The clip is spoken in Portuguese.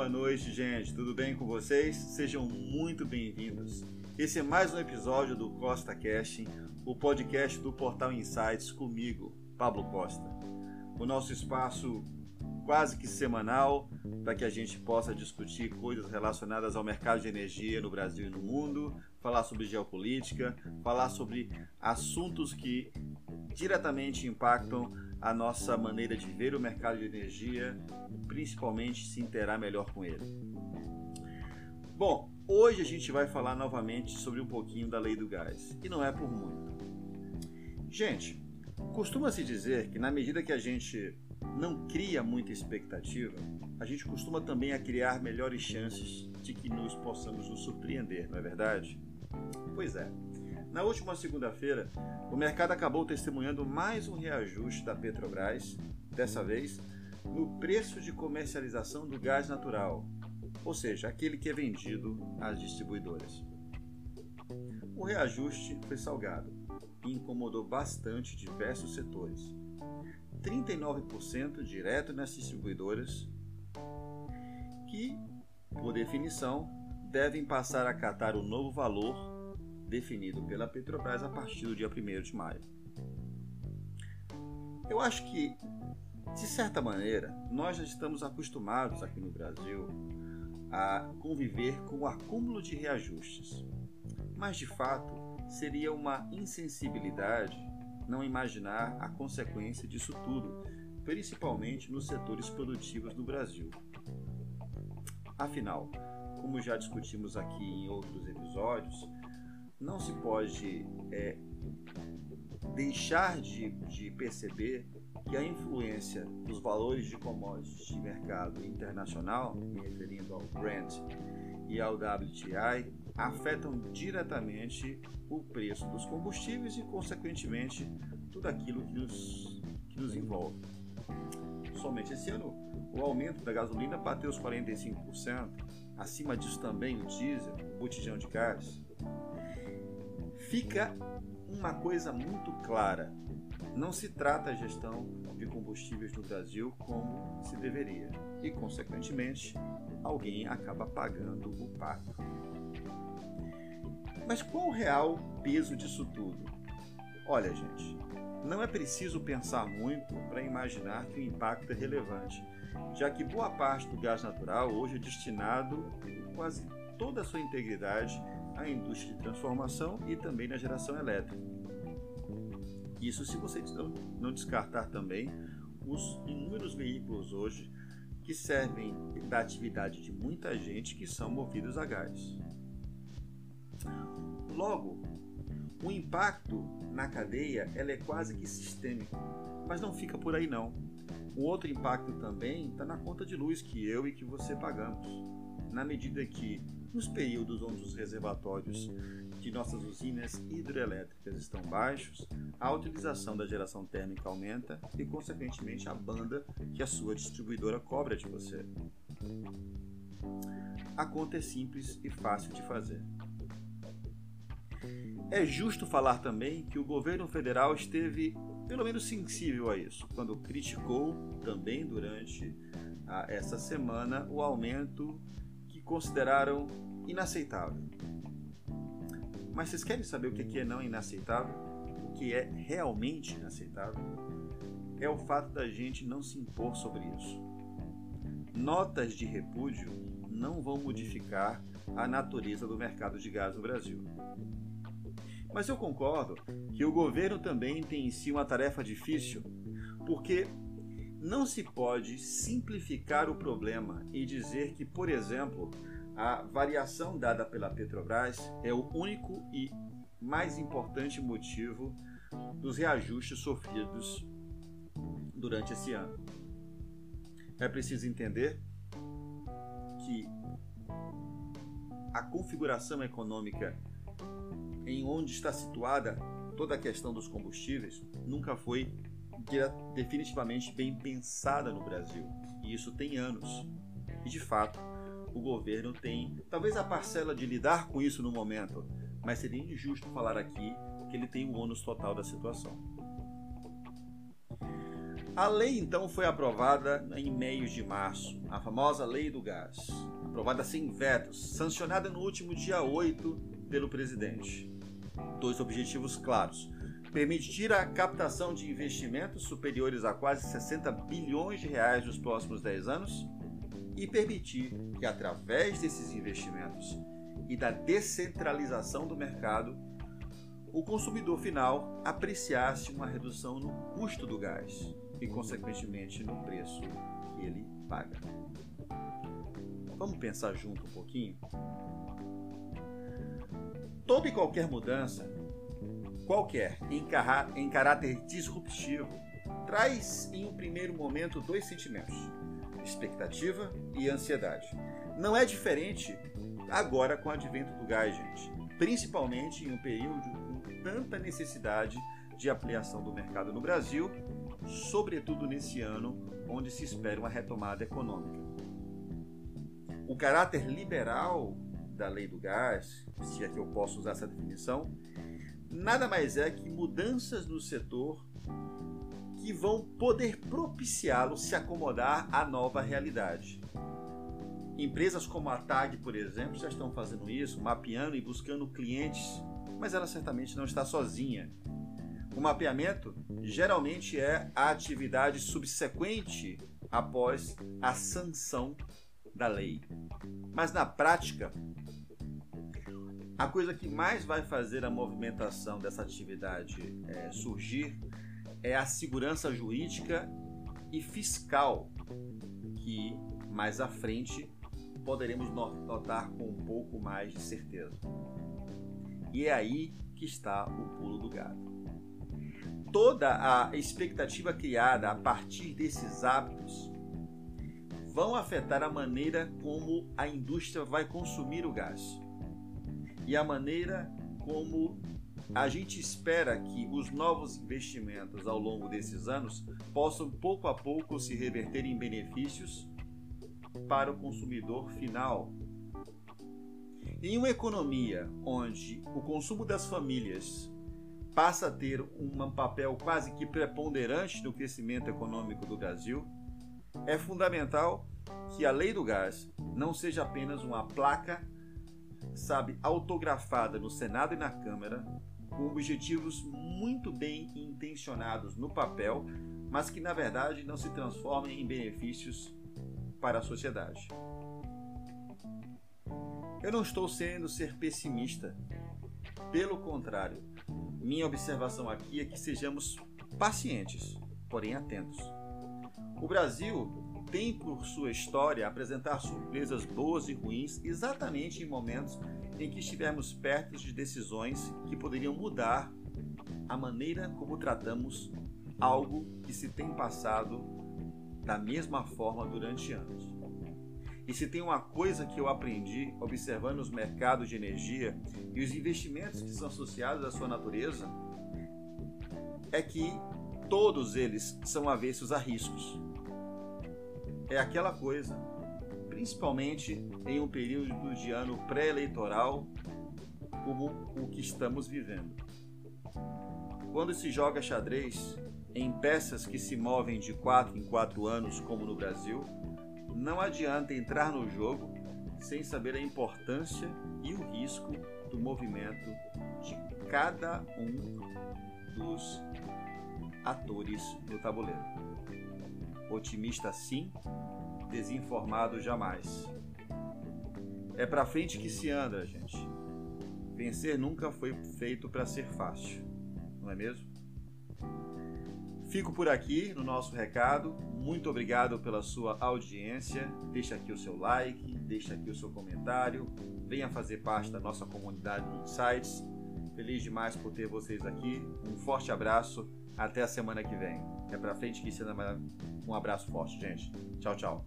Boa noite, gente. Tudo bem com vocês? Sejam muito bem-vindos. Esse é mais um episódio do Costa Casting, o podcast do Portal Insights comigo, Pablo Costa. O nosso espaço quase que semanal para que a gente possa discutir coisas relacionadas ao mercado de energia no Brasil e no mundo, falar sobre geopolítica, falar sobre assuntos que diretamente impactam a nossa maneira de ver o mercado de energia, principalmente se interar melhor com ele. Bom, hoje a gente vai falar novamente sobre um pouquinho da lei do gás, e não é por muito. Gente, costuma-se dizer que na medida que a gente não cria muita expectativa, a gente costuma também a criar melhores chances de que nos possamos nos surpreender, não é verdade? Pois é. Na última segunda-feira, o mercado acabou testemunhando mais um reajuste da Petrobras, dessa vez no preço de comercialização do gás natural, ou seja, aquele que é vendido às distribuidoras. O reajuste foi salgado e incomodou bastante diversos setores. 39% direto nas distribuidoras, que, por definição, devem passar a catar o novo valor definido pela Petrobras a partir do dia 1 de maio. Eu acho que, de certa maneira, nós já estamos acostumados aqui no Brasil a conviver com o acúmulo de reajustes. Mas, de fato, seria uma insensibilidade não imaginar a consequência disso tudo, principalmente nos setores produtivos do Brasil. Afinal, como já discutimos aqui em outros episódios, não se pode é, deixar de, de perceber que a influência dos valores de commodities de mercado internacional, me referindo ao Brent e ao WTI, afetam diretamente o preço dos combustíveis e, consequentemente, tudo aquilo que nos, que nos envolve. Somente esse ano, o aumento da gasolina bateu os 45%, acima disso também o diesel, o botijão de gás, fica uma coisa muito clara. Não se trata a gestão de combustíveis no Brasil como se deveria e, consequentemente, alguém acaba pagando o pato. Mas qual o real peso disso tudo? Olha, gente, não é preciso pensar muito para imaginar que o impacto é relevante, já que boa parte do gás natural hoje é destinado, quase toda a sua integridade, a indústria de transformação e também na geração elétrica. Isso se você não descartar também os inúmeros veículos hoje que servem da atividade de muita gente que são movidos a gás. Logo, o impacto na cadeia ela é quase que sistêmico, mas não fica por aí não. O outro impacto também está na conta de luz que eu e que você pagamos. Na medida que nos períodos onde os reservatórios de nossas usinas hidrelétricas estão baixos, a utilização da geração térmica aumenta e, consequentemente, a banda que a sua distribuidora cobra de você. A conta é simples e fácil de fazer. É justo falar também que o governo federal esteve, pelo menos, sensível a isso, quando criticou também durante a, essa semana o aumento consideraram inaceitável. Mas vocês querem saber o que é não inaceitável? O que é realmente inaceitável? É o fato da gente não se impor sobre isso. Notas de repúdio não vão modificar a natureza do mercado de gás no Brasil. Mas eu concordo que o governo também tem em si uma tarefa difícil, porque não se pode simplificar o problema e dizer que, por exemplo, a variação dada pela Petrobras é o único e mais importante motivo dos reajustes sofridos durante esse ano. É preciso entender que a configuração econômica em onde está situada toda a questão dos combustíveis nunca foi definitivamente bem pensada no Brasil. E isso tem anos. E de fato, o governo tem talvez a parcela de lidar com isso no momento, mas seria injusto falar aqui que ele tem o ônus total da situação. A lei então foi aprovada em meios de março, a famosa Lei do Gás, aprovada sem vetos, sancionada no último dia 8 pelo presidente. Dois objetivos claros: permitir a captação de investimentos superiores a quase 60 bilhões de reais nos próximos 10 anos e permitir que, através desses investimentos e da descentralização do mercado, o consumidor final apreciasse uma redução no custo do gás e, consequentemente, no preço que ele paga. Vamos pensar junto um pouquinho? Toda e qualquer mudança, qualquer, em, em caráter disruptivo, traz em um primeiro momento dois sentimentos: expectativa e ansiedade. Não é diferente agora com o advento do gás, gente. Principalmente em um período com tanta necessidade de ampliação do mercado no Brasil, sobretudo nesse ano onde se espera uma retomada econômica. O caráter liberal da lei do gás, se é que eu posso usar essa definição, nada mais é que mudanças no setor que vão poder propiciá-lo se acomodar à nova realidade. Empresas como a TAG, por exemplo, já estão fazendo isso, mapeando e buscando clientes, mas ela certamente não está sozinha. O mapeamento geralmente é a atividade subsequente após a sanção da lei. Mas na prática, a coisa que mais vai fazer a movimentação dessa atividade é, surgir é a segurança jurídica e fiscal, que mais à frente poderemos notar com um pouco mais de certeza. E é aí que está o pulo do gato. Toda a expectativa criada a partir desses hábitos vão afetar a maneira como a indústria vai consumir o gás e a maneira como a gente espera que os novos investimentos ao longo desses anos possam pouco a pouco se reverter em benefícios para o consumidor final. Em uma economia onde o consumo das famílias passa a ter um papel quase que preponderante no crescimento econômico do Brasil, é fundamental que a lei do gás não seja apenas uma placa sabe, autografada no Senado e na Câmara, com objetivos muito bem intencionados no papel, mas que na verdade não se transformem em benefícios para a sociedade. Eu não estou sendo ser pessimista. Pelo contrário, minha observação aqui é que sejamos pacientes, porém atentos. O Brasil tem por sua história apresentar surpresas boas e ruins exatamente em momentos em que estivermos perto de decisões que poderiam mudar a maneira como tratamos algo que se tem passado da mesma forma durante anos. E se tem uma coisa que eu aprendi observando os mercados de energia e os investimentos que são associados à sua natureza, é que todos eles são avessos a riscos é aquela coisa, principalmente em um período de ano pré-eleitoral como o que estamos vivendo. Quando se joga xadrez em peças que se movem de 4 em 4 anos, como no Brasil, não adianta entrar no jogo sem saber a importância e o risco do movimento de cada um dos atores no tabuleiro. Otimista sim, desinformado jamais. É pra frente que se anda, gente. Vencer nunca foi feito para ser fácil, não é mesmo? Fico por aqui no nosso recado. Muito obrigado pela sua audiência. Deixa aqui o seu like, deixa aqui o seu comentário. Venha fazer parte da nossa comunidade no Insights. Feliz demais por ter vocês aqui. Um forte abraço. Até a semana que vem. É pra frente que anda. Um abraço forte, gente. Tchau, tchau.